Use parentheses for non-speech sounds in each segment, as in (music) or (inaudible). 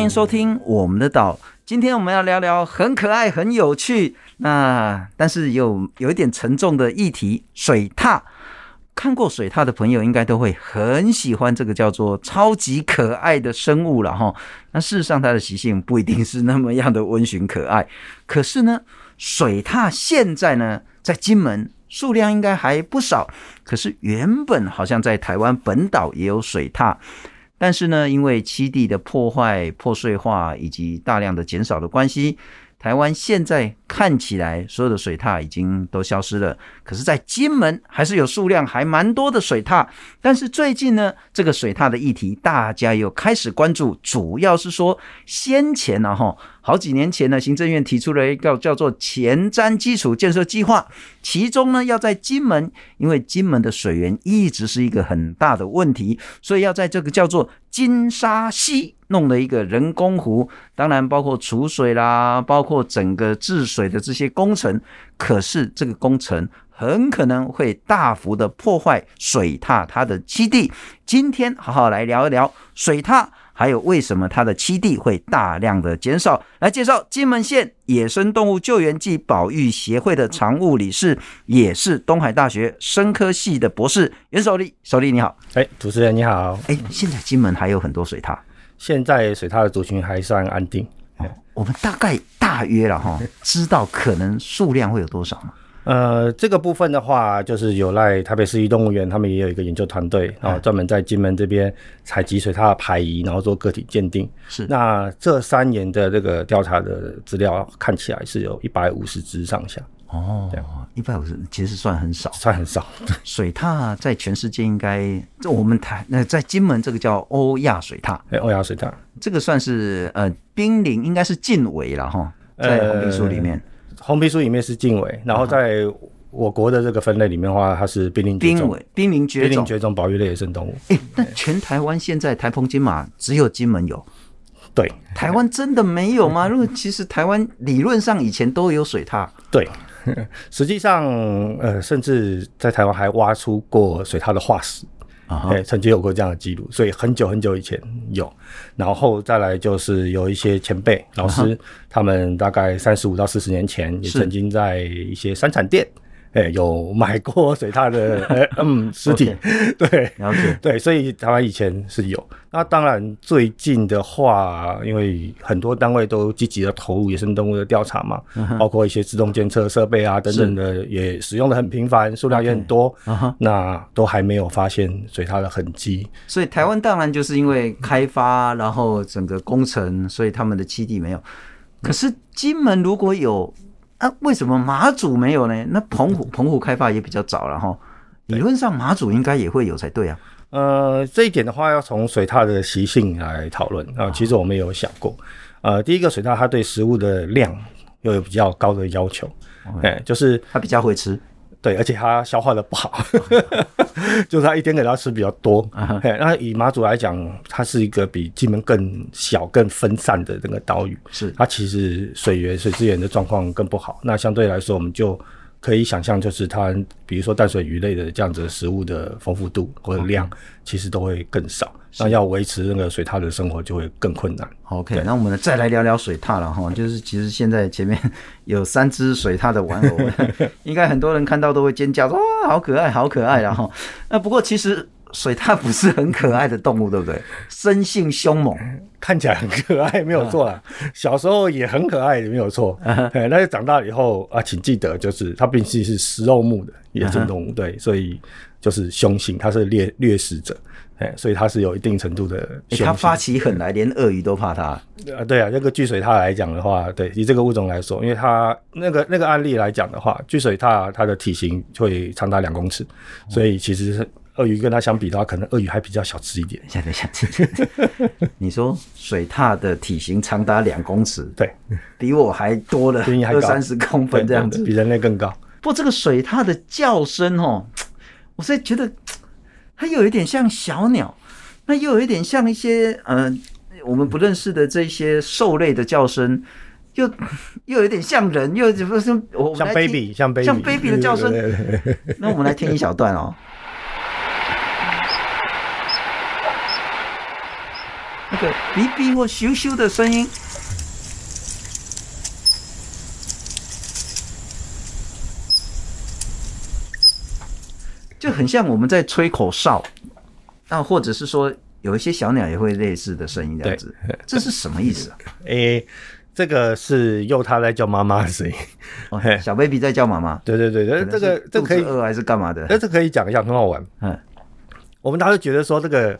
欢迎收听我们的岛。今天我们要聊聊很可爱、很有趣，那但是有有一点沉重的议题——水獭。看过水獭的朋友，应该都会很喜欢这个叫做超级可爱的生物了哈。那事实上，它的习性不一定是那么样的温驯可爱。可是呢，水獭现在呢，在金门数量应该还不少。可是原本好像在台湾本岛也有水獭。但是呢，因为七地的破坏、破碎化以及大量的减少的关系，台湾现在看起来所有的水獭已经都消失了。可是，在金门还是有数量还蛮多的水獭。但是最近呢，这个水獭的议题大家又开始关注，主要是说先前呢，哈。好几年前呢，行政院提出了一个叫做前瞻基础建设计划，其中呢要在金门，因为金门的水源一直是一个很大的问题，所以要在这个叫做金沙溪弄了一个人工湖，当然包括储水啦，包括整个治水的这些工程，可是这个工程很可能会大幅的破坏水獭它的栖地。今天好好来聊一聊水獭。还有为什么它的栖地会大量的减少？来介绍金门县野生动物救援暨保育协会的常务理事，也是东海大学生科系的博士袁守立。守立你好，哎，主持人你好，哎，现在金门还有很多水獭，现在水獭的族群还算安定。哦，我们大概大约了哈，(laughs) 知道可能数量会有多少吗？呃，这个部分的话，就是有赖台北市立动物园，他们也有一个研究团队，然后专门在金门这边采集水獭的排遗，然后做个体鉴定。是，那这三年的这个调查的资料看起来是有一百五十只上下。哦，一百五十其实算很少，算很少。(laughs) 水獭在全世界应该，这我们台那在金门这个叫欧亚水獭，哎，欧亚水獭，这个算是呃濒临，应该是近危了哈，在红皮书里面。呃红皮书里面是近危，然后在我国的这个分类里面的话，它是濒临绝种。濒临绝种，濒临绝种保育类野生动物。哎、欸，那全台湾现在台澎金马只有金门有？对，台湾真的没有吗？因为其实台湾理论上以前都有水獭。对，(laughs) 实际上呃，甚至在台湾还挖出过水獭的化石。哎，曾经有过这样的记录，所以很久很久以前有，然后再来就是有一些前辈老师，他们大概三十五到四十年前也曾经在一些山产店。哎、欸，有买过水獭的，嗯，尸体，okay, 对，了解，对，所以台湾以前是有。那当然，最近的话，因为很多单位都积极的投入野生动物的调查嘛，嗯、包括一些自动监测设备啊等等的，也使用的很频繁，数量也很多。Okay, 那都还没有发现水獭的痕迹。所以台湾当然就是因为开发，然后整个工程，所以他们的基地没有。可是金门如果有。啊，为什么马祖没有呢？那澎湖澎湖开发也比较早了哈，理论上马祖应该也会有才对啊。呃，这一点的话，要从水獭的习性来讨论啊。其实我们有想过，呃，第一个水獭它对食物的量又有比较高的要求，哎、就是它比较会吃。对，而且它消化的不好，(laughs) 就是它一天给它吃比较多。Uh. 那以马祖来讲，它是一个比金门更小、更分散的那个岛屿，是它其实水源、水资源的状况更不好。那相对来说，我们就。可以想象，就是它，比如说淡水鱼类的这样子的食物的丰富度或者量，其实都会更少。那要维持那个水獭的生活就会更困难。OK，那我们再来聊聊水獭了哈。就是其实现在前面有三只水獭的玩偶，(laughs) 应该很多人看到都会尖叫说哇，好可爱，好可爱然后那不过其实。水獭不是很可爱的动物，对不对？生性凶猛，(laughs) 看起来很可爱，没有错啦。(laughs) 小时候也很可爱，也没有错。(laughs) 哎，但是长大以后啊，请记得，就是它毕竟是食肉目的野生动物，对，所以就是凶性，它是猎掠食者，哎，所以它是有一定程度的。它发起狠来，连鳄鱼都怕它。啊，对啊，那个巨水獭来讲的话，对，以这个物种来说，因为它那个那个案例来讲的话，巨水獭它的体型会长达两公尺，所以其实是。鳄鱼跟它相比的话，可能鳄鱼还比较小只一点。现在想，(laughs) 你说水獭的体型长达两公尺，对，比我还多了二三十公分这样子，比人类更高。不过这个水獭的叫声哦，我是觉得它又有一点像小鸟，那又有一点像一些嗯、呃，我们不认识的这些兽类的叫声，又又有点像人，又怎么说？我像 baby，像 baby，像 baby 的叫声。那我们来听一小段哦。个哔哔或咻咻的声音，就很像我们在吹口哨，那或者是说有一些小鸟也会类似的声音这样子，这是什么意思啊？(laughs) 诶、欸。这个是幼它在叫妈妈的声音，哦，小 baby 在叫妈妈。对对对，这个这个可以饿还是干嘛的？这可以讲一下，很好玩。嗯，我们当时觉得说这个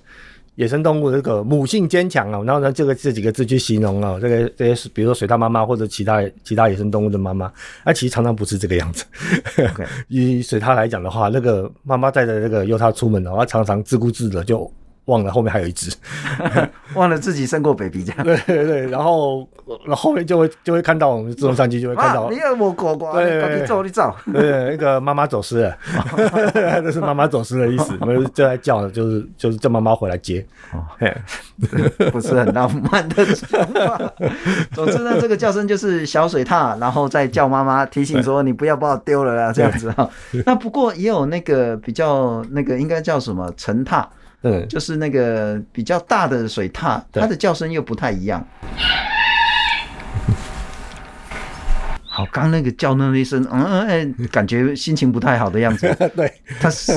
野生动物这个母性坚强啊，然后呢，这个这几个字去形容啊，这个这些是比如说水獭妈妈或者其他其他野生动物的妈妈，那其实常常不是这个样子。(laughs) 以水獭来讲的话，那个妈妈带着这个幼他出门的话，常常自顾自的就。忘了后面还有一只，(laughs) 忘了自己生过 baby 这样。(laughs) 对对对，然后然后后面就会就会看到我们自动相机就会看到，你有我果果？对你走你走。对，那个妈妈走失了，(laughs) 这是妈妈走失的意思。我们就在叫，就是就是叫妈妈回来接。哦，不是很浪漫的。总之呢，这个叫声就是小水獭，然后再叫妈妈提醒说你不要把我丢了啊，这样子哈。那不过也有那个比较那个应该叫什么成獭。嗯，就是那个比较大的水獭，它的叫声又不太一样。好，刚那个叫那一声，嗯嗯，哎，感觉心情不太好的样子。(laughs) 对，它是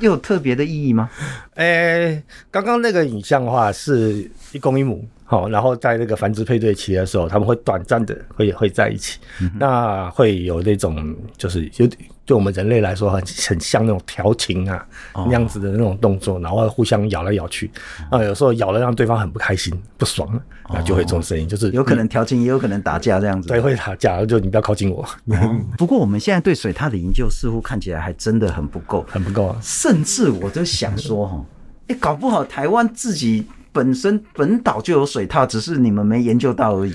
又有特别的意义吗？哎、欸，刚刚那个影像的话是一公一母。好，然后在那个繁殖配对期的时候，他们会短暂的会会在一起，嗯、那会有那种就是有对我们人类来说很很像那种调情啊、哦、那样子的那种动作，然后互相咬来咬去，啊、哦，有时候咬了让对方很不开心、不爽，那就会这种声音，就是有可能调情，也有可能打架这样子。对，会打架，就你不要靠近我。嗯、不过我们现在对水獭的研究似乎看起来还真的很不够，很不够啊。甚至我都想说哈，哎，搞不好台湾自己。本身本岛就有水獭，只是你们没研究到而已。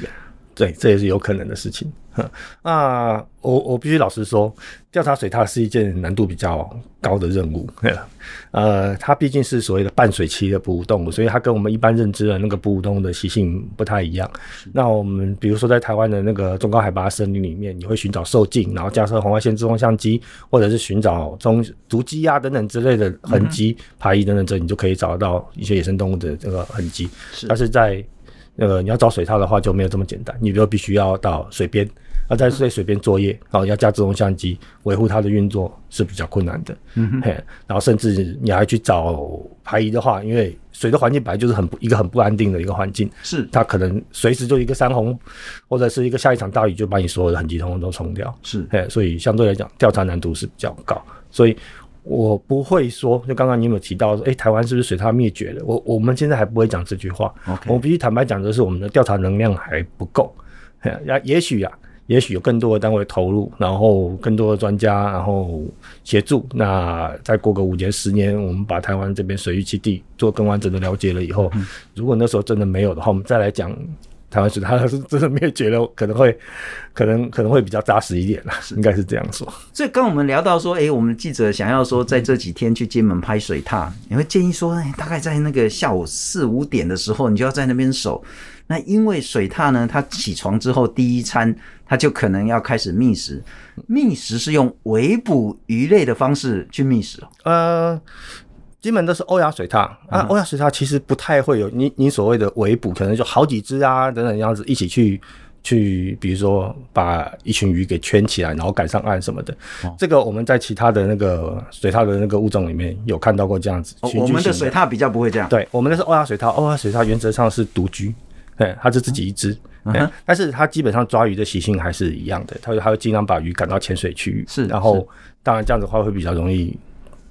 对，这也是有可能的事情。(laughs) 那我我必须老实说，调查水獭是一件难度比较高的任务。呃，它毕竟是所谓的半水栖的哺乳动物，所以它跟我们一般认知的那个哺乳动物的习性不太一样。那我们比如说在台湾的那个中高海拔森林里面，你会寻找兽镜，然后架设红外线自动相机，或者是寻找中足迹啊等等之类的痕迹、排遗等等，这你就可以找得到一些野生动物的这个痕迹。但是在那个你要找水套的话就没有这么简单，你就必须要到水边，要在在水边作业，然后要架自动相机维护它的运作是比较困难的。嗯哼，嘿，然后甚至你还去找排遗的话，因为水的环境本来就是很不一个很不安定的一个环境，是它可能随时就一个山洪或者是一个下一场大雨就把你所有的痕迹通通都冲掉。是，嘿，所以相对来讲调查难度是比较高，所以。我不会说，就刚刚你有没有提到说，哎、欸，台湾是不是水獭灭绝了？我我们现在还不会讲这句话。我必须坦白讲的是，我们的调查能量还不够。(laughs) 呀，也许呀，也许有更多的单位投入，然后更多的专家，然后协助。那再过个五年、十年，我们把台湾这边水域栖地做更完整的了解了以后，嗯、如果那时候真的没有的话，我们再来讲。台湾水獭是真的灭绝了，可能会，可能可能会比较扎实一点啦，应该是这样说。所以刚我们聊到说，哎、欸，我们记者想要说在这几天去金门拍水獭，你会建议说，哎，大概在那个下午四五点的时候，你就要在那边守。那因为水獭呢，它起床之后第一餐，它就可能要开始觅食，觅食是用围捕鱼类的方式去觅食。呃。基本都是欧亚水獭啊，欧亚水獭其实不太会有你你所谓的围捕，可能就好几只啊等等样子一起去去，比如说把一群鱼给圈起来，然后赶上岸什么的。哦、这个我们在其他的那个水獭的那个物种里面有看到过这样子。哦、我们的水獭比较不会这样。对，我们的是欧亚水獭，欧亚水獭原则上是独居，对，它是自己一只，嗯、但是它基本上抓鱼的习性还是一样的，它它会尽量把鱼赶到浅水区域，是，然后当然这样子的话会比较容易。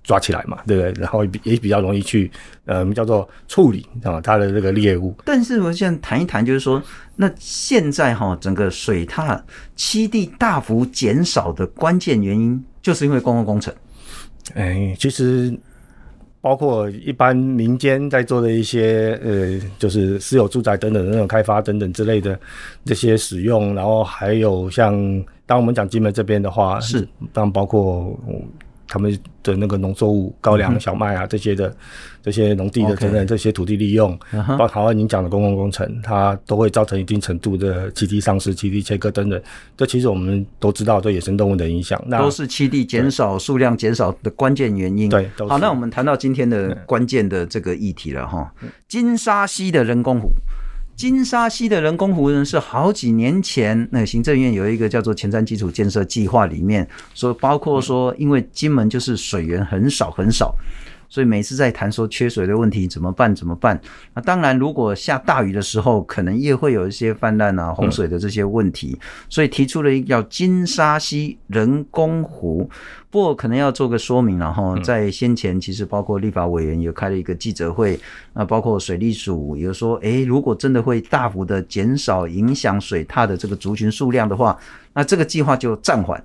抓起来嘛，对不对？然后也比较容易去，呃，叫做处理啊，它的这个猎物。但是我想谈一谈，就是说，那现在哈，整个水獭栖地大幅减少的关键原因，就是因为公共工程。哎，其实包括一般民间在做的一些，呃，就是私有住宅等等的那种开发等等之类的这些使用，然后还有像当我们讲金门这边的话，是当包括。他们的那个农作物高粱、小麦啊这些的这些农地的等等这些土地利用，包括您讲的公共工程，它都会造成一定程度的栖地丧失、栖地切割等等。这其实我们都知道对野生动物的影响，那都是栖地减少、数量减少的关键原因。对，好，那我们谈到今天的关键的这个议题了哈，金沙溪的人工湖。金沙溪的人工湖呢，是好几年前那行政院有一个叫做前瞻基础建设计划里面说，包括说，因为金门就是水源很少很少。所以每次在谈说缺水的问题怎么办？怎么办？那当然，如果下大雨的时候，可能也会有一些泛滥啊、洪水的这些问题。所以提出了一个叫金沙溪人工湖，不过可能要做个说明，了哈在先前其实包括立法委员也开了一个记者会，那包括水利署也说，诶，如果真的会大幅的减少影响水獭的这个族群数量的话，那这个计划就暂缓。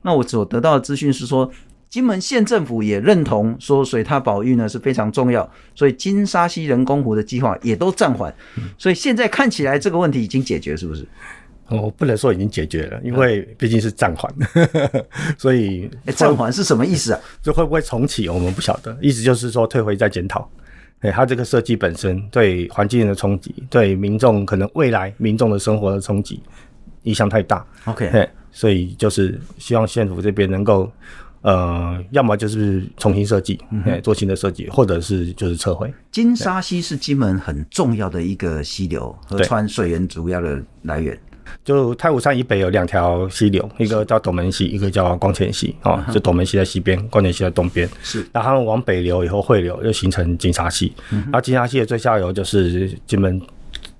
那我所得到的资讯是说。金门县政府也认同说水塔保育呢是非常重要，所以金沙溪人工湖的计划也都暂缓。所以现在看起来这个问题已经解决，是不是？我不能说已经解决了，因为毕竟是暂缓，(laughs) 所以暂缓是什么意思啊？就会不会重启，我们不晓得。意思就是说退回再检讨。哎，它这个设计本身对环境的冲击，对民众可能未来民众的生活的冲击影响太大。OK，所以就是希望县府这边能够。呃，要么就是重新设计，哎，做新的设计，或者是就是撤回。金沙溪是金门很重要的一个溪流，河川水源主要的来源。就太武山以北有两条溪流，一个叫斗门溪，一个叫光前溪。哦，就斗门溪在西边，光前溪在东边。是，然后往北流以后汇流，又形成金沙溪。然后金沙溪的最下游就是金门。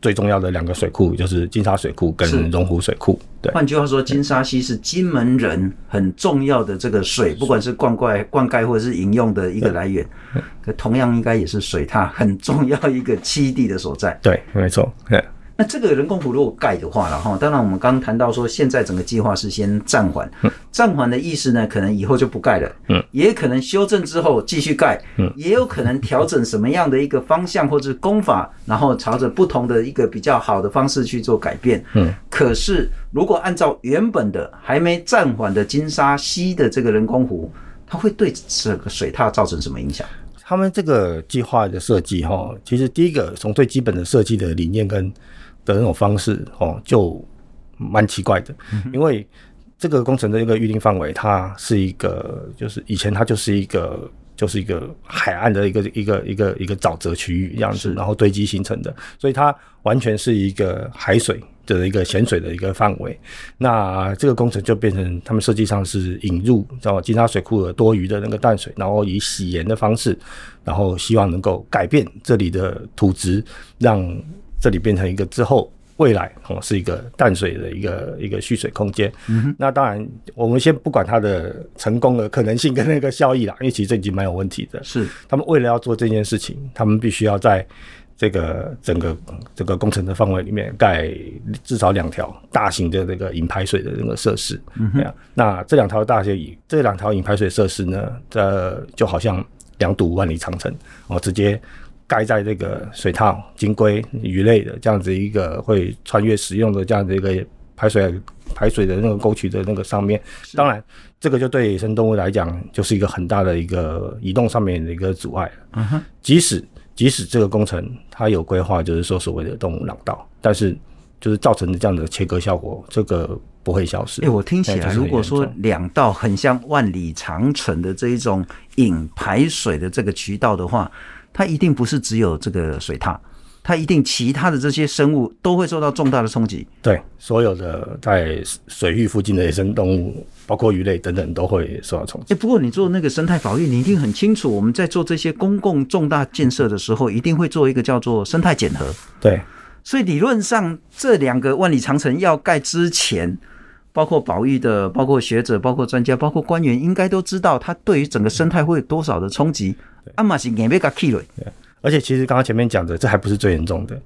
最重要的两个水库就是金沙水库跟龙湖水库。对，换句话说，金沙溪是金门人很重要的这个水，不管是灌溉、灌溉或者是饮用的一个来源。可同样应该也是水獭很重要一个栖地的所在。对，没错。那这个人工湖如果盖的话，然后当然我们刚刚谈到说，现在整个计划是先暂缓，暂缓的意思呢，可能以后就不盖了，嗯，也可能修正之后继续盖，嗯，也有可能调整什么样的一个方向或者工法，然后朝着不同的一个比较好的方式去做改变，嗯，可是如果按照原本的还没暂缓的金沙溪的这个人工湖，它会对这个水塔造成什么影响？他们这个计划的设计哈，其实第一个从最基本的设计的理念跟的那种方式哦，就蛮奇怪的，因为这个工程的一个预定范围，它是一个，就是以前它就是一个，就是一个海岸的一个一个一个一个沼泽区域这样子，然后堆积形成的，所以它完全是一个海水的一个咸水的一个范围。那这个工程就变成他们设计上是引入叫金沙水库的多余的那个淡水，然后以洗盐的方式，然后希望能够改变这里的土质，让这里变成一个之后未来哦，是一个淡水的一个一个蓄水空间。嗯，那当然，我们先不管它的成功的可能性跟那个效益啦，因为其实这已经蛮有问题的。是，他们为了要做这件事情，他们必须要在这个整个这个工程的范围里面盖至少两条大型的这个引排水的那个设施。嗯哼，那这两条大型引这两条引排水设施呢，这就好像两堵万里长城哦，直接。盖在这个水套、金龟、鱼类的这样子一个会穿越使用的这样的一个排水排水的那个沟渠的那个上面，当然这个就对野生动物来讲就是一个很大的一个移动上面的一个阻碍。嗯哼，即使即使这个工程它有规划，就是说所谓的动物廊道，但是就是造成的这样的切割效果，这个不会消失。哎，我听起来，如果说两道很像万里长城的这一种引排水的这个渠道的话。它一定不是只有这个水獭，它一定其他的这些生物都会受到重大的冲击。对，所有的在水域附近的野生动物，包括鱼类等等，都会受到冲击。哎，不过你做那个生态保育，你一定很清楚，我们在做这些公共重大建设的时候，一定会做一个叫做生态检核。对，所以理论上这两个万里长城要盖之前，包括保育的、包括学者、包括专家、包括官员，应该都知道它对于整个生态会有多少的冲击。阿玛是硬被给气了，而且其实刚刚前面讲的，这还不是最严重的。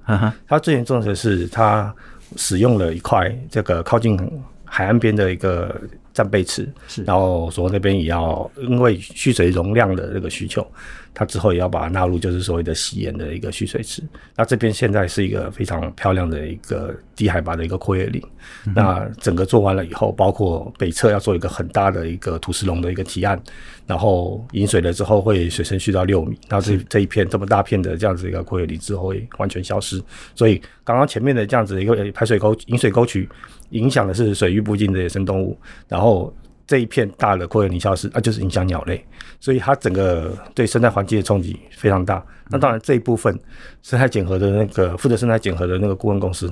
他最严重的是，他使用了一块这个靠近海岸边的一个战备池，是，然后说那边也要因为蓄水容量的这个需求。它之后也要把它纳入，就是所谓的洗盐的一个蓄水池。那这边现在是一个非常漂亮的一个低海拔的一个阔叶林。嗯、那整个做完了以后，包括北侧要做一个很大的一个土石龙的一个提案，然后引水了之后会水深蓄到六米。那这这一片这么大片的这样子一个阔叶林之后会完全消失。所以刚刚前面的这样子一个排水沟、引水沟渠，影响的是水域附近的野生动物，然后。这一片大的阔叶林消失，啊，就是影响鸟类，所以它整个对生态环境的冲击非常大。那当然这一部分生态检核的那个负责生态检核的那个顾问公司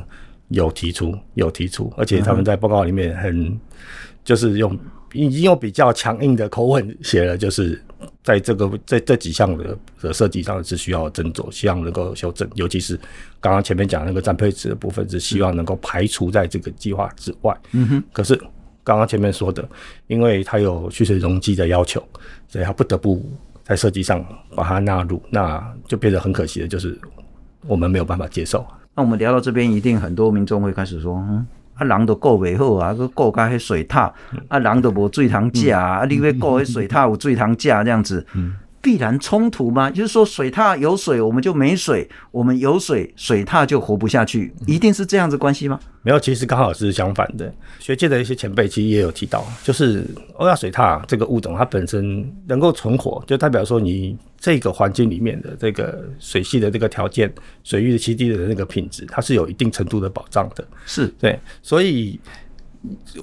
有提出，有提出，而且他们在报告里面很就是用已经用比较强硬的口吻写了，就是在这个在这几项的的设计上是需要斟酌，希望能够修正，尤其是刚刚前面讲那个占配置的部分，是希望能够排除在这个计划之外。嗯哼，可是。刚刚前面说的，因为它有蓄水容积的要求，所以它不得不在设计上把它纳入，那就变得很可惜的，就是我们没有办法接受。那我们聊到这边，一定很多民众会开始说：“嗯，啊，人都顾不好啊，个顾个迄水塔，啊，人都无水塘架啊，你要顾迄水塔有水塘架这样子。”。必然冲突吗？就是说，水獭有水，我们就没水；我们有水，水獭就活不下去，一定是这样子关系吗？没有，其实刚好是相反的。学界的一些前辈其实也有提到，就是欧亚水獭这个物种，它本身能够存活，就代表说你这个环境里面的这个水系的这个条件、水域的栖地的那个品质，它是有一定程度的保障的。是对，所以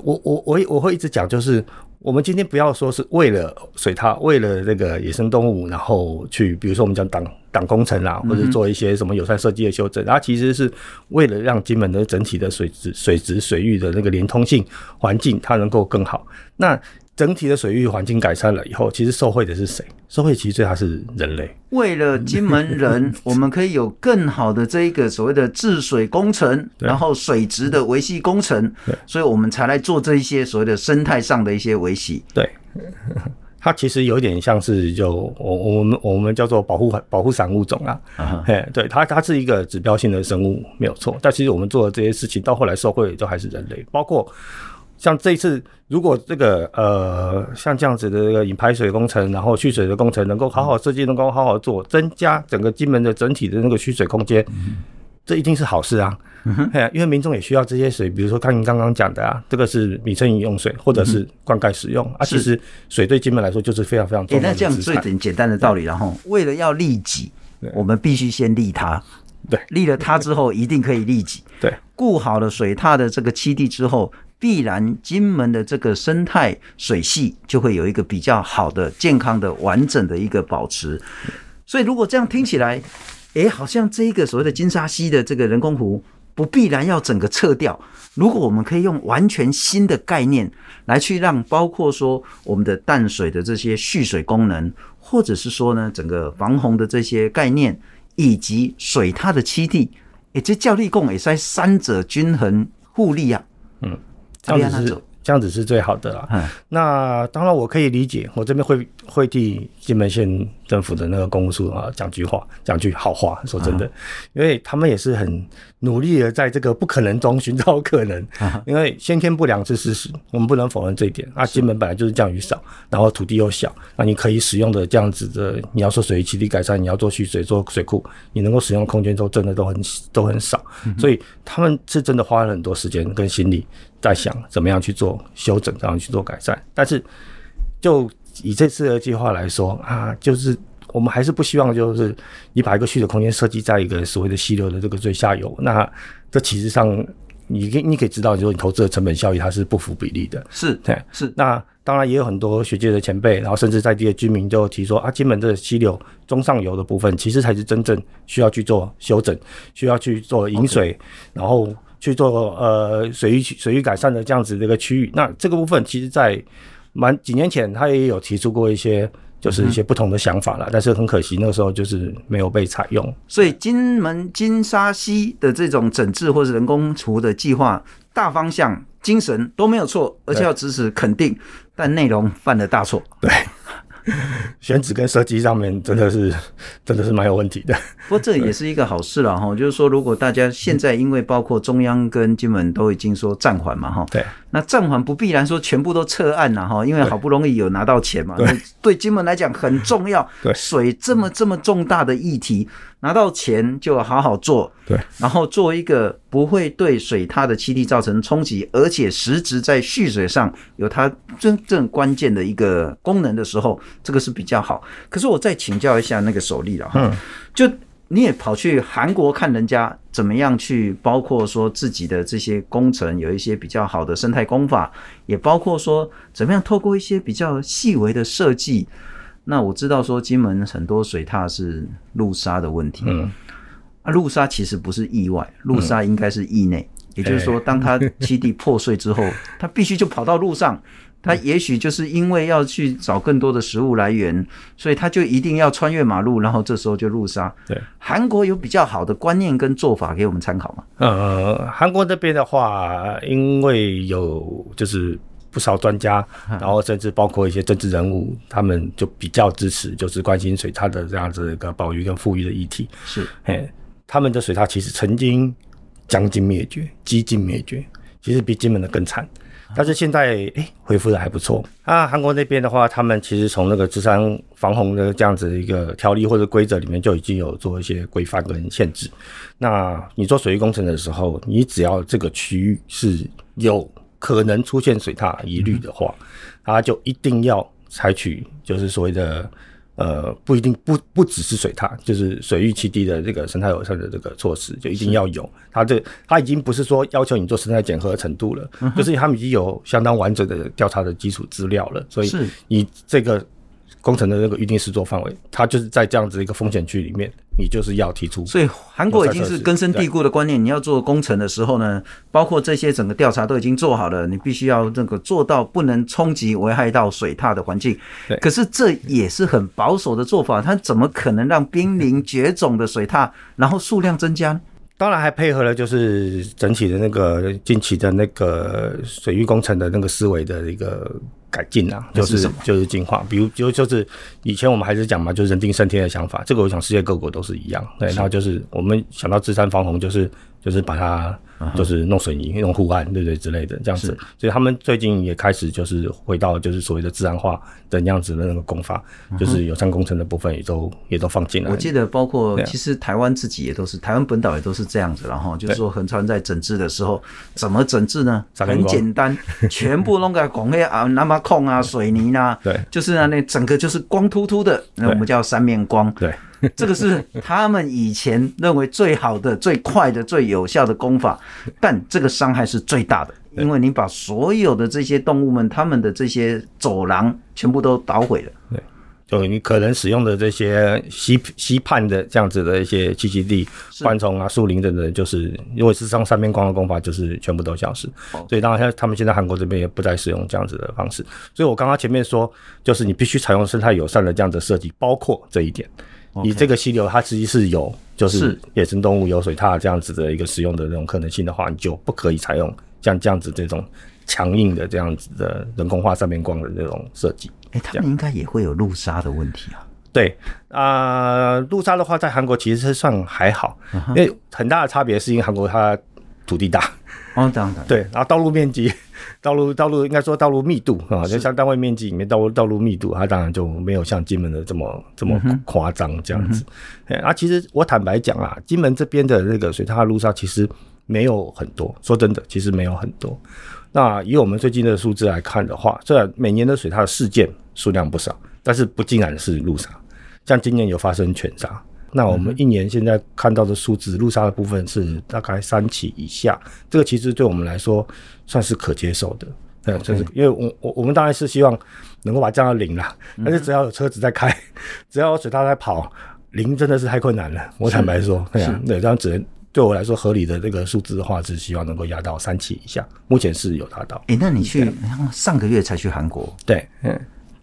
我我我我会一直讲，就是。我们今天不要说是为了水獭，为了那个野生动物，然后去，比如说我们讲挡挡工程啊，或者做一些什么友善设计的修正，它其实是为了让金门的整体的水质、水质、水域的那个连通性环境，它能够更好。那整体的水域环境改善了以后，其实受惠的是谁？受惠其实最大是人类。为了金门人，(laughs) 我们可以有更好的这一个所谓的治水工程，然后水质的维系工程，所以我们才来做这一些所谓的生态上的一些维系。对，(laughs) 它其实有点像是就我我们我们叫做保护保护伞物种啊。嘿，对，它它是一个指标性的生物没有错，但其实我们做的这些事情到后来受惠的都还是人类，包括。像这一次，如果这个呃，像这样子的这个引排水工程，然后蓄水的工程能够好好设计，能够好好做，增加整个金门的整体的那个蓄水空间，这一定是好事啊。因为民众也需要这些水，比如说看您刚刚讲的啊，这个是民生饮用水或者是灌溉使用啊。其实水对金门来说就是非常非常重要的。那这样最简简单的道理，然后为了要利己，我们必须先利他。对，利了他之后，一定可以利己。对，顾好了水獭的这个栖地之后。必然金门的这个生态水系就会有一个比较好的、健康的、完整的一个保持。所以，如果这样听起来，诶，好像这一个所谓的金沙溪的这个人工湖不必然要整个撤掉。如果我们可以用完全新的概念来去让，包括说我们的淡水的这些蓄水功能，或者是说呢整个防洪的这些概念，以及水它的栖地，诶，这教力共也在三者均衡互利啊。嗯。这样子是这样子是最好的啦。嗯，那当然我可以理解，我这边会会替金门县政府的那个公署啊讲句话，讲句好话。说真的，因为他们也是很努力的在这个不可能中寻找可能。因为先天不良是事实，我们不能否认这一点。啊，金门本来就是降雨少，然后土地又小，那你可以使用的这样子的，你要说水域栖地改善，你要做蓄水、做水库，你能够使用的空间都真的都很都很少。所以他们是真的花了很多时间跟心力。在想怎么样去做修整，怎么样去做改善。但是，就以这次的计划来说啊，就是我们还是不希望，就是你把一个蓄水空间设计在一个所谓的溪流的这个最下游。那这其实上，你可以你可以知道，就是你投资的成本效益它是不符比例的。是，对，是。那当然也有很多学界的前辈，然后甚至在地的居民就提说啊，金门这个溪流中上游的部分，其实才是真正需要去做修整，需要去做引水，Okay. 然后。去做呃水域水域改善的这样子的一个区域，那这个部分其实，在蛮几年前他也有提出过一些，就是一些不同的想法了，但是很可惜那个时候就是没有被采用。所以金门金沙溪的这种整治或者人工除的计划，大方向精神都没有错，而且要支持肯定，但内容犯了大错。对。(laughs) 选址跟设计上面真的是 (laughs) 真的是蛮有问题的。(laughs) 不过这也是一个好事了哈，就是说如果大家现在因为包括中央跟金门都已经说暂缓嘛哈，对，那暂缓不必然说全部都撤案了哈，因为好不容易有拿到钱嘛，对，对金门来讲很重要。对，水这么这么重大的议题，拿到钱就好好做。对，然后做一个不会对水它的栖地造成冲击，而且实质在蓄水上有它真正关键的一个功能的时候，这个是比较好。可是我再请教一下那个首例了哈，嗯，就你也跑去韩国看人家怎么样去，包括说自己的这些工程有一些比较好的生态工法，也包括说怎么样透过一些比较细微的设计。那我知道说金门很多水塔是路沙的问题，嗯。啊，路沙其实不是意外，路沙应该是意内，嗯，也就是说，当它 (laughs) 基地破碎之后，它必须就跑到路上，它也许就是因为要去找更多的食物来源，所以他就一定要穿越马路，然后这时候就入杀。对，韩国有比较好的观念跟做法给我们参考吗？呃，韩国这边的话，因为有就是不少专家，然后甚至包括一些政治人物，他们就比较支持，就是关心水獭的这样子一个保育跟富裕的议题。是，哎。他们的水獭其实曾经将近灭绝，几近灭绝，其实比金门的更惨。但是现在诶、欸、恢复的还不错。啊，韩国那边的话，他们其实从那个治山防洪的这样子的一个条例或者规则里面就已经有做一些规范跟限制。那你做水利工程的时候，你只要这个区域是有可能出现水塔疑虑的话，它就一定要采取就是所谓的。呃，不一定不不只是水塔，就是水域栖地的这个生态友善的这个措施，就一定要有。它这它已经不是说要求你做生态检核的程度了，嗯，就是他们已经有相当完整的调查的基础资料了，所以你这个。工程的那个预定施作范围，它就是在这样子一个风险区里面，你就是要提出。所以韩国已经是根深蒂固的观念，你要做工程的时候呢，包括这些整个调查都已经做好了，你必须要那个做到不能冲击危害到水塔的环境。对。可是这也是很保守的做法，它怎么可能让濒临绝种的水塔然后数量增加呢？当然还配合了，就是整体的那个近期的那个水域工程的那个思维的一个改进啊，就是就是进化。比如就就是以前我们还是讲嘛，就是人定胜天的想法，这个我想世界各国都是一样。对，然后就是我们想到治山防洪，就是就是把它。就是弄水泥、弄护岸，对不对之类的这样子，所以他们最近也开始就是回到就是所谓的自然化的样子的那个工法，就是友善工程的部分也都也都放进来。我记得包括其实台湾自己也都是，台湾本岛也都是这样子，然后就是说横川在整治的时候怎么整治呢？很简单，(laughs) 全部弄个拱黑啊、那么空啊、水泥啊，对，就是那那整个就是光秃秃的，那我们叫三面光，对。(laughs) 这个是他们以前认为最好的、最快的、最有效的功法，但这个伤害是最大的，因为你把所有的这些动物们，他们的这些走廊全部都捣毁了。对，就你可能使用的这些溪溪畔的这样子的一些栖息地、灌丛啊、树林等等，就是因为是上三面光的功法，就是全部都消失。所以当然，他们现在韩国这边也不再使用这样子的方式。所以我刚刚前面说，就是你必须采用生态友善的这样子设计，包括这一点。你这个溪流，它实际是有就是野生动物有水獭这样子的一个使用的这种可能性的话，你就不可以采用像这样子这种强硬的这样子的人工化三面光的这种设计。哎，他们应该也会有路杀的问题啊。对啊，路杀的话，在韩国其实是算还好，因为很大的差别是因为韩国它土地大。哦，这样的。对，然后道路面积。(laughs) 道路道路应该说道路密度啊，就像单位面积里面道路道路密度，它当然就没有像金门的这么这么夸张这样子。哎、嗯，啊，其实我坦白讲啊，金门这边的那个水塔路上其实没有很多，说真的，其实没有很多。那以我们最近的数字来看的话，虽然每年的水塔的事件数量不少，但是不尽然是路杀，像今年有发生犬杀。那我们一年现在看到的数字，路杀的部分是大概三起以下，这个其实对我们来说算是可接受的。对，就是因为我我我们当然是希望能够把这样的零啦，但是只要有车子在开，(laughs) 只要有水道在跑，零真的是太困难了。我坦白说，对啊，对，这样只能对我来说合理的这个数字的话，是希望能够压到三起以下。目前是有达到。哎、欸，那你去上个月才去韩国？对，嗯，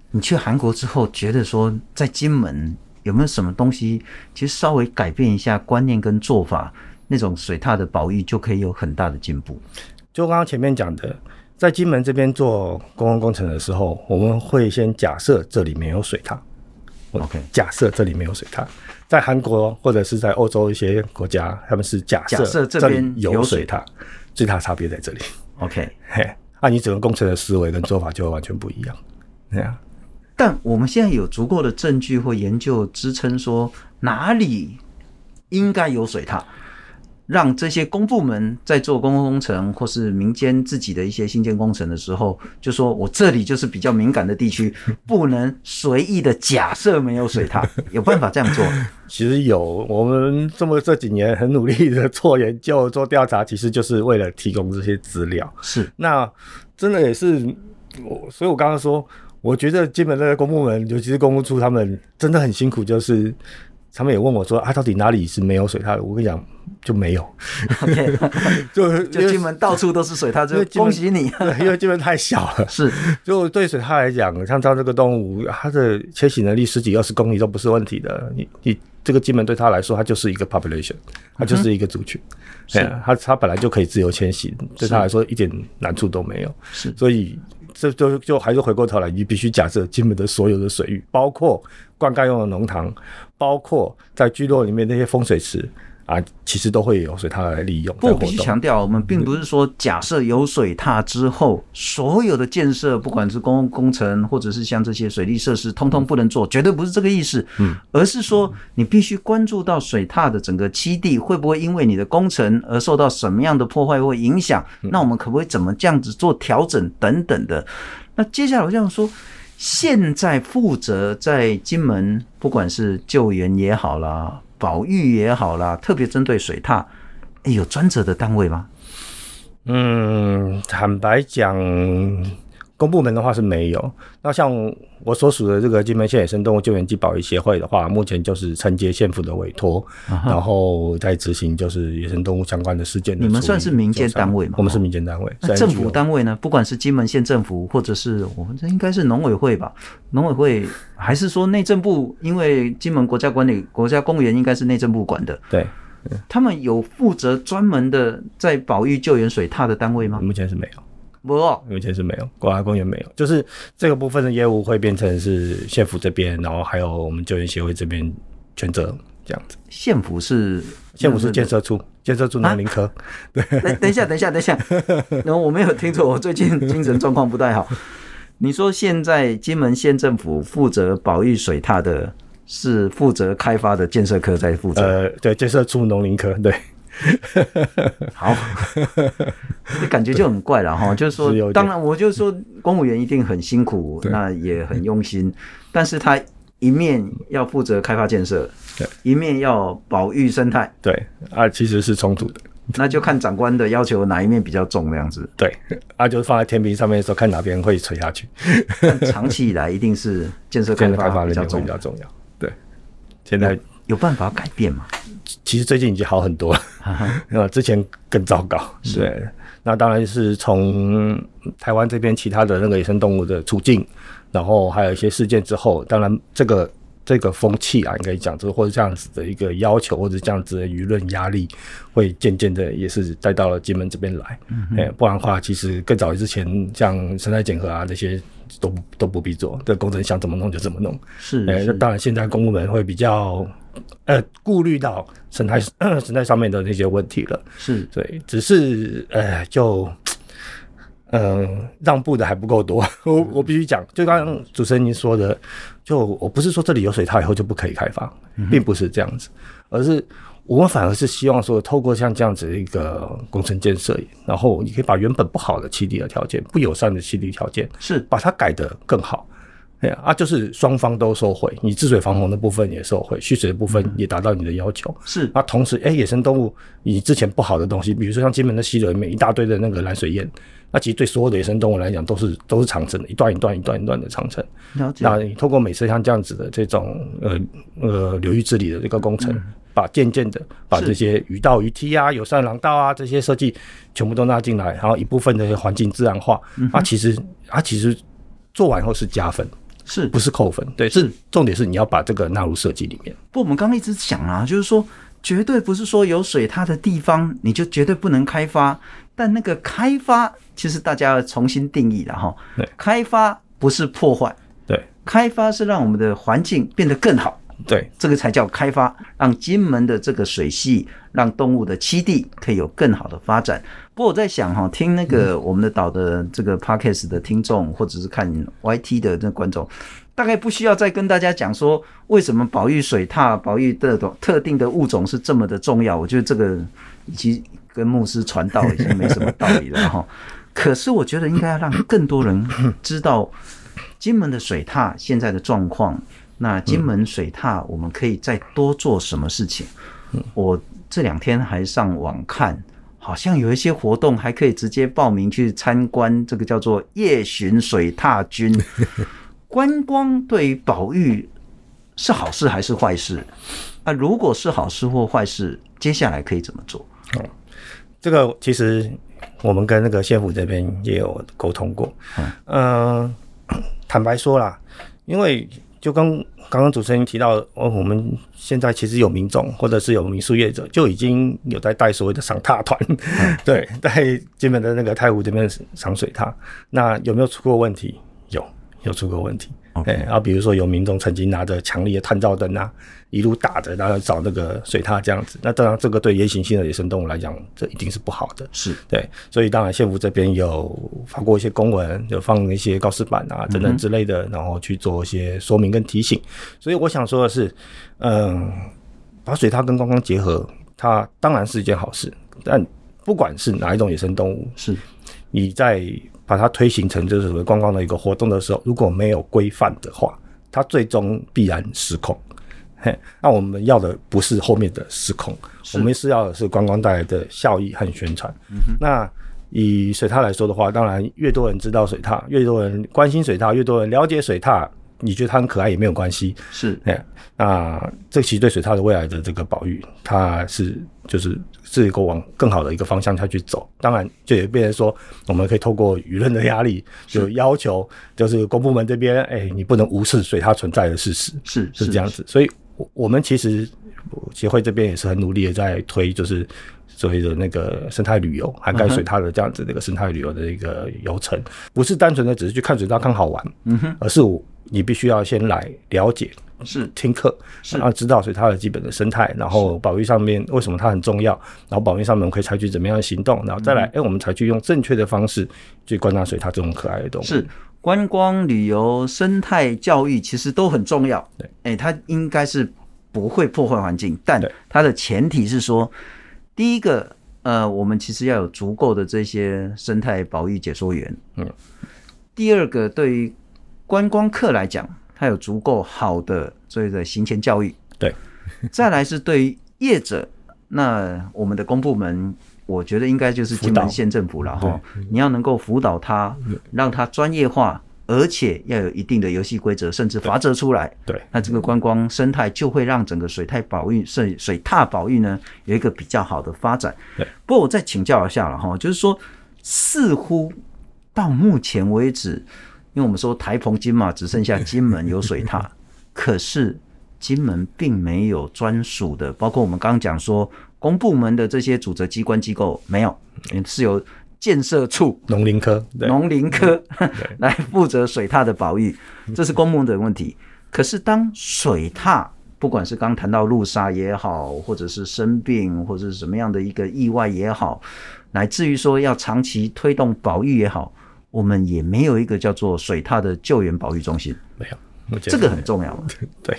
你去韩国之后，觉得说在金门。有没有什么东西，其实稍微改变一下观念跟做法，那种水獭的保育就可以有很大的进步？就刚刚前面讲的，在金门这边做公共工程的时候，我们会先假设这里没有水塔。OK，假设这里没有水塔。在韩国或者是在欧洲一些国家，他们是假设这边有水塔，最大差别在这里。OK，嘿，那你整个工程的思维跟做法就会完全不一样。对啊，但我们现在有足够的证据或研究支撑说哪里应该有水塔。让这些公部门在做公共工程，或是民间自己的一些新建工程的时候，就说我这里就是比较敏感的地区，(laughs) 不能随意的假设没有水塔，有办法这样做？(laughs) 其实有，我们这么这几年很努力的做研究、做调查，其实就是为了提供这些资料。是，那真的也是我，所以我刚刚说，我觉得基本的公部门，尤其是公务处，他们真的很辛苦，就是。他们也问我说：“啊，到底哪里是没有水塔的？”我跟你讲，就没有。OK，(laughs) 就就金门到处都是水塔，就恭喜你。(laughs) 对，因为金门太小了。(laughs) 是，就对水塔来讲，像它这个动物，它的迁徙能力十几二十公里都不是问题的。你你这个金门对它来说，它就是一个 population，它就是一个族群。是、嗯，它它本来就可以自由迁徙，对它来说一点难处都没有。是，所以。这就就还是回过头来，你必须假设金门的所有的水域，包括灌溉用的农塘，包括在聚落里面那些风水池。啊，其实都会有水塔来利用。不，必须强调，我们并不是说假设有水塔之后，所有的建设，不管是公共工程，或者是像这些水利设施，通通不能做，绝对不是这个意思。嗯，而是说你必须关注到水塔的整个栖地会不会因为你的工程而受到什么样的破坏或影响？那我们可不可以怎么这样子做调整等等的？那接下来我这样说，现在负责在金门，不管是救援也好啦。保育也好啦，特别针对水塔，有专责的单位吗？嗯，坦白讲，公部门的话是没有。那像我所属的这个金门县野生动物救援及保育协会的话，目前就是承接县府的委托，啊、然后在执行就是野生动物相关的事件的。你们算是民间单位吗？我们是民间单位。那政府单位呢？不管是金门县政府，或者是我们这应该是农委会吧？农委会还是说内政部？因为金门国家管理国家公园应该是内政部管的。对，他们有负责专门的在保育救援水獭的单位吗？目前是没有。不，目前是没有，国家公园没有，就是这个部分的业务会变成是县府这边，然后还有我们救援协会这边全责这样子。县府是县府是建设处，建设处农林科。(laughs) 对，等等一下，等一下，等一下，(laughs) 然后我没有听错，我最近精神状况不太好。你说现在金门县政府负责保育水塔的，是负责开发的建设科在负责？呃，对，建设处农林科，对。(laughs) 好，这感觉就很怪了哈。就是说，当然，我就说，公务员一定很辛苦，那也很用心，但是他一面要负责开发建设，对，一面要保育生态，对啊，其实是冲突的。那就看长官的要求哪一面比较重，这样子。对，啊，就是放在天平上面的时候，看哪边会垂下去。长期以来，一定是建设开发 (laughs) 比较重要，重要。对，现在有办法改变吗？其实最近已经好很多了，那 (laughs) 之前更糟糕。对，那当然是从台湾这边其他的那个野生动物的处境，然后还有一些事件之后，当然这个这个风气啊，应该讲这个或者这样子的一个要求，或者这样子的舆论压力，会渐渐的也是带到了金门这边来。哎，不然的话，其实更早之前像生态检核啊这些都都不必做，这工程想怎么弄就怎么弄。是，哎，那当然现在公务员会比较。呃，顾虑到生态 (coughs) 生态上面的那些问题了，是。对，只是呃，就嗯、呃，让步的还不够多。(laughs) 我我必须讲，就刚刚主持人您说的，就我不是说这里有水塔以后就不可以开发，并不是这样子，而是我们反而是希望说，透过像这样子的一个工程建设，然后你可以把原本不好的栖地的条件、不友善的栖地条件，是。把它改得更好。对啊，就是双方都收回，你治水防洪的部分也收回，蓄水的部分也达到你的要求。是，啊同时，哎，野生动物你之前不好的东西，比如说像金门的溪流里面一大堆的那个蓝水燕，那其实对所有的野生动物来讲都是都是长城的，一段一段一段一段的长城。了解。那你透过每次像这样子的这种呃呃流域治理的这个工程，嗯、把渐渐的把这些鱼道鱼梯啊、友善廊道啊这些设计全部都纳进来，然后一部分的环境自然化，嗯、啊，其实啊其实做完后是加分。是不是扣分？对，是重点是你要把这个纳入设计里面。不，我们刚刚一直讲啊，就是说绝对不是说有水它的地方你就绝对不能开发，但那个开发其实大家要重新定义了哈。对，开发不是破坏，对，开发是让我们的环境变得更好。对，这个才叫开发，让金门的这个水系，让动物的栖地可以有更好的发展。不过我在想哈，听那个我们的岛的这个 podcast 的听众，或者是看 YT 的那观众，大概不需要再跟大家讲说为什么保育水獭、保育这种特定的物种是这么的重要。我觉得这个以及跟牧师传道已经没什么道理了哈。(laughs) 可是我觉得应该要让更多人知道金门的水獭现在的状况。那金门水獭，我们可以再多做什么事情？我这两天还上网看，好像有一些活动还可以直接报名去参观，这个叫做夜巡水獭军。(laughs) 观光对于保育是好事还是坏事？啊，如果是好事或坏事，接下来可以怎么做？哦，这个其实我们跟那个县府这边也有沟通过。嗯，坦白说啦，因为。就跟刚刚主持人提到，哦，我们现在其实有民众或者是有民宿业者，就已经有在带所谓的赏踏团，嗯、(laughs) 对，在基本的那个太湖这边赏水踏。那有没有出过问题？有，有出过问题。对，然后比如说有民众曾经拿着强力的探照灯啊，一路打着，然后找那个水獭这样子。那当然，这个对夜行性的野生动物来讲，这一定是不好的。是对，所以当然县府这边有发过一些公文，有放一些告示板啊等等之类的，然后去做一些说明跟提醒。所以我想说的是，嗯，把水獭跟观光结合，它当然是一件好事。但不管是哪一种野生动物，是你在。把它推行成就是所谓观光的一个活动的时候，如果没有规范的话，它最终必然失控。(laughs) 嘿，那我们要的不是后面的失控，我们是要的是观光带来的效益和宣传。嗯。那以水獭来说的话，当然越多人知道水獭，越多人关心水獭，越多人了解水獭。你觉得它很可爱也没有关系，是，哎，那这其实对水獭的未来的这个保育，它是就是是一个往更好的一个方向下去走。当然，就也变成说，我们可以透过舆论的压力，就要求就是公部门这边，哎、欸，你不能无视水獭存在的事实，是是这样子。所以，我们其实协会这边也是很努力的在推，就是。所谓的那个生态旅游，涵盖水獭的这样子的一个生态旅游的一个游程，不是单纯的只是去看水獭看好玩，嗯哼，而是我你必须要先来了解，是听课，然后知道所以它的基本的生态，然后保育上面为什么它很重要，然后保育上面我们可以采取怎么样的行动，然后再来，哎、嗯欸，我们采取用正确的方式去观察水它这种可爱的动物。是观光旅游、生态教育其实都很重要，对，哎、欸，它应该是不会破坏环境，但它的前提是说。第一个，呃，我们其实要有足够的这些生态保育解说员。嗯。第二个，对于观光客来讲，他有足够好的所谓的行前教育。对。(laughs) 再来是对于业者，那我们的公部门，我觉得应该就是金门县政府了哈。你要能够辅导他，让他专业化。而且要有一定的游戏规则，甚至罚则出来。对，那这个观光生态就会让整个水态保育、水水踏保育呢有一个比较好的发展。对，不过我再请教一下了哈，就是说，似乎到目前为止，因为我们说台澎金马只剩下金门有水 (laughs) 塔，可是金门并没有专属的，包括我们刚刚讲说公部门的这些组织机关机构没有，是由。建设处农林科，农林科 (laughs) 来负责水塔的保育，这是公务的问题。可是当水塔，不管是刚谈到路杀也好，或者是生病，或者是什么样的一个意外也好，乃至于说要长期推动保育也好，我们也没有一个叫做水獭的救援保育中心，没有，这个很重要。(laughs) 对，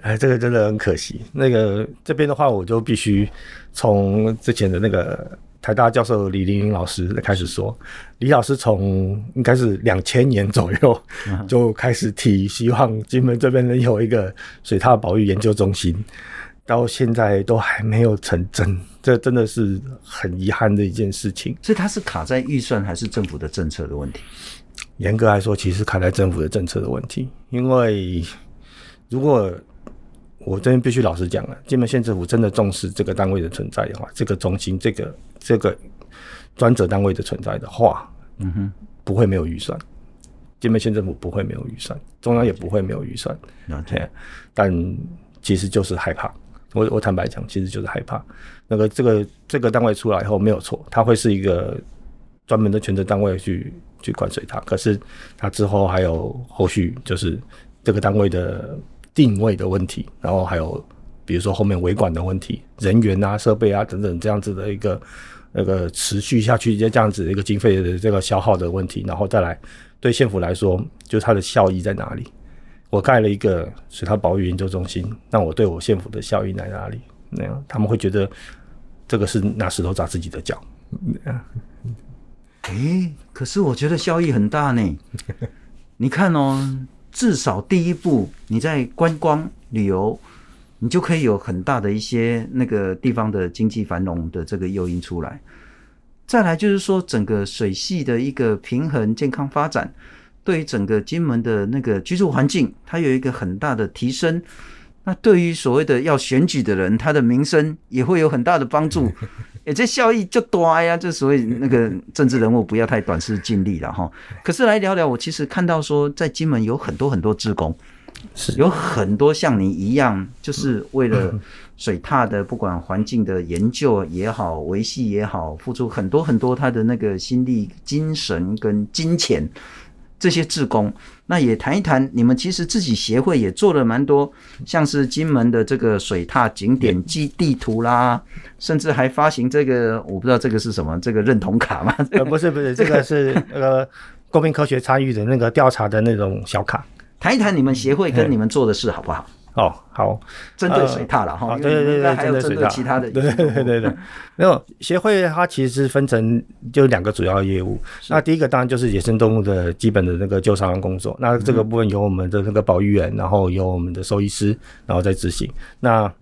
哎，这个真的很可惜。那个这边的话，我就必须从之前的那个。台大教授李玲玲老师开始说，李老师从应该是两千年左右就开始提，希望金门这边能有一个水獭保育研究中心，到现在都还没有成真，这真的是很遗憾的一件事情。所以它是卡在预算还是政府的政策的问题？严格来说，其实卡在政府的政策的问题，因为如果。我这边必须老实讲了，金门县政府真的重视这个单位的存在的话，这个中心、这个这个专责单位的存在的话，嗯哼，不会没有预算。金门县政府不会没有预算，中央也不会没有预算。对，但其实就是害怕。我我坦白讲，其实就是害怕。那个这个这个单位出来以后没有错，它会是一个专门的权责单位去去管水塔。可是它之后还有后续，就是这个单位的定位的问题，然后还有比如说后面维管的问题、人员啊、设备啊等等这样子的一个那个持续下去这样子的一个经费的这个消耗的问题，然后再来对县府来说，就它的效益在哪里？我盖了一个水塔保育研究中心，那我对我县府的效益在哪里？那样他们会觉得这个是拿石头砸自己的脚。哎、欸，可是我觉得效益很大呢。你看哦，至少第一步你在观光旅游，你就可以有很大的一些那个地方的经济繁荣的这个诱因出来。再来就是说，整个水系的一个平衡健康发展。对于整个金门的那个居住环境，它有一个很大的提升。那对于所谓的要选举的人，他的名声也会有很大的帮助。哎，这效益就多呀！这所谓那个政治人物不要太短视尽力了哈。可是来聊聊，我其实看到说，在金门有很多很多职工，是有很多像你一样，就是为了水塔的不管环境的研究也好、维系也好，付出很多很多他的那个心力、精神跟金钱。这些志工，那也谈一谈。你们其实自己协会也做了蛮多，像是金门的这个水踏景点记地图啦，甚至还发行这个，我不知道这个是什么，这个认同卡吗？呃，不是不是，这个是 (laughs) 呃公民科学参与的那个调查的那种小卡。谈一谈你们协会跟你们做的事好不好？哦，好，针对水獭了哈，对对对对，还有针对其他的，对对对对对。没有协会它其实是分成就两个主要业务，那第一个当然就是野生动物的基本的那个救伤工作，那这个部分由我们的那个保育员，然后由我们的兽医师，然后再执行。那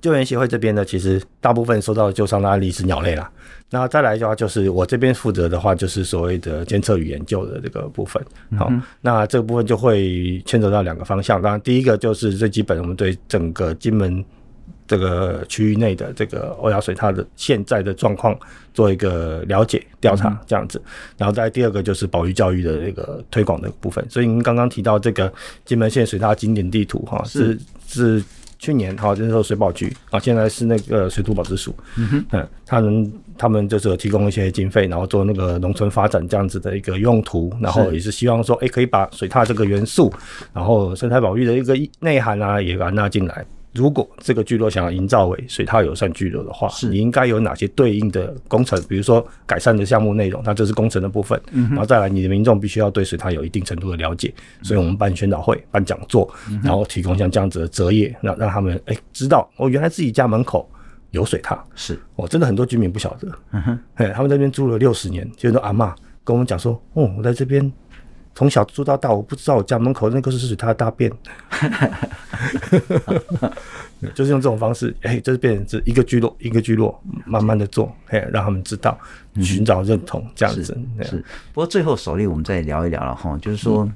救援协会这边呢，其实大部分收到的救伤的案例是鸟类啦。然后再来的话，就是我这边负责的话，就是所谓的监测与研究的这个部分。好，那这个部分就会牵扯到两个方向。当然，第一个就是最基本，我们对整个金门这个区域内的这个欧亚水它的现在的状况做一个了解调查，这样子。然后再第二个就是保育教育的这个推广的部分。所以您刚刚提到这个金门县水塔景点地图，哈，是是。去年哈，那时候水保局啊，现在是那个水土保持署，嗯嗯，他们他们就是提供一些经费，然后做那个农村发展这样子的一个用途，然后也是希望说，哎、欸，可以把水塔这个元素，然后生态保育的一个内涵啊，也把它纳进来。如果这个聚落想要营造为水塔友善聚落的话，是你应该有哪些对应的工程？比如说改善的项目内容，那这是工程的部分。嗯、然后再来，你的民众必须要对水塔有一定程度的了解，嗯、所以我们办宣导会、办讲座，然后提供像这样子的折页，让让他们哎、欸、知道，哦，原来自己家门口有水塔。是，哦，真的很多居民不晓得。嗯哼，哎，他们在这边住了六十年，就说阿嬷跟我们讲说，哦，我在这边。从小住到大，我不知道我家门口那个是水塔的大便，(laughs) 就是用这种方式，哎、欸，就是变成是一个聚落一个聚落慢慢的做，哎，让他们知道寻找认同这样子。是，是，不过最后首例我们再聊一聊了哈，就是说，嗯、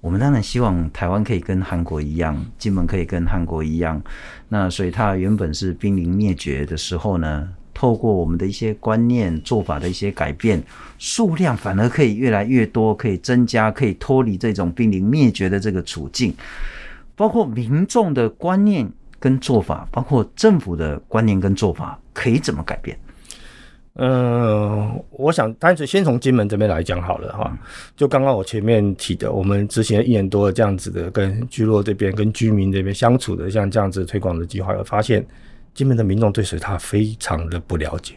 我们当然希望台湾可以跟韩国一样，金门可以跟韩国一样。那所以它原本是濒临灭绝的时候呢，透过我们的一些观念、做法的一些改变，数量反而可以越来越多，可以增加，可以脱离这种濒临灭绝的这个处境。包括民众的观念跟做法，包括政府的观念跟做法，可以怎么改变？嗯、呃，我想单纯先从金门这边来讲好了哈。就刚刚我前面提的，我们执行了一年多的这样子的跟居落这边、跟居民这边相处的像这样子推广的计划，有发现。金门的民众对水塔非常的不了解，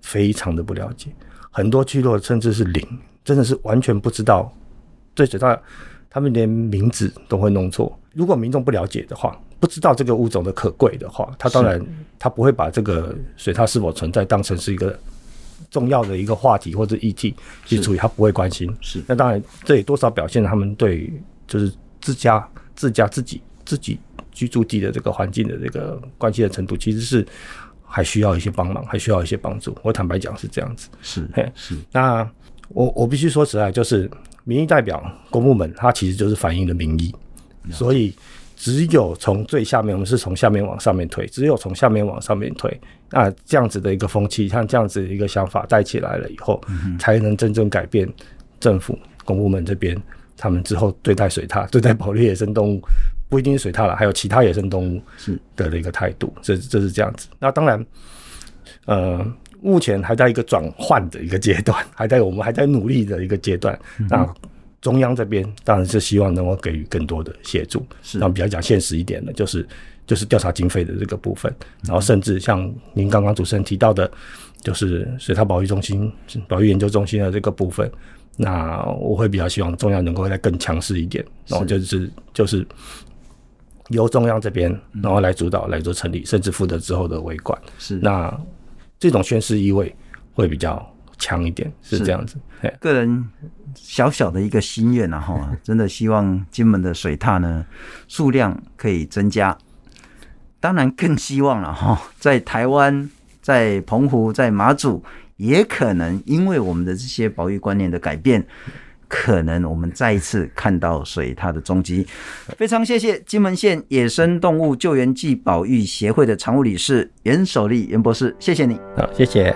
非常的不了解，很多聚落甚至是零，真的是完全不知道对水塔，他们连名字都会弄错。如果民众不了解的话，不知道这个物种的可贵的话，他当然他不会把这个水塔是否存在当成是一个重要的一个话题或者议题去处理，他不会关心。是，那当然这也多少表现了他们对就是自家自家自己自己。居住地的这个环境的这个关系的程度，其实是还需要一些帮忙，还需要一些帮助。我坦白讲是这样子。是，嘿，是。那我我必须说实在，就是民意代表公部门，它其实就是反映的民意。所以只有从最下面，我们是从下面往上面推，只有从下面往上面推，那这样子的一个风气，像这样子的一个想法带起来了以后，才能真正改变政府公部门这边，他们之后对待水獭、对待保育野生动物，不一定是水獭了，还有其他野生动物是。的的一个态度，这这是这样子。那当然，呃，目前还在一个转换的一个阶段，还在我们还在努力的一个阶段。嗯、那中央这边当然是希望能够给予更多的协助，是，那比较讲现实一点的，就是就是调查经费的这个部分，然后甚至像您刚刚主持人提到的，就是水獭保育中心、保育研究中心的这个部分，那我会比较希望中央能够再更强势一点，然后就是就是由中央这边然后来主导来做成立，甚至负责之后的维管，是那这种宣誓意味会比较强一点，是这样子。个人小小的一个心愿啊，哈，真的希望金门的水獭呢数量可以增加。当然更希望了哈，在台湾、在澎湖、在马祖，也可能因为我们的这些保育观念的改变，可能我们再一次看到水它的踪迹。非常谢谢金门县野生动物救援暨保育协会的常务理事袁守立袁博士，谢谢你。好，谢谢。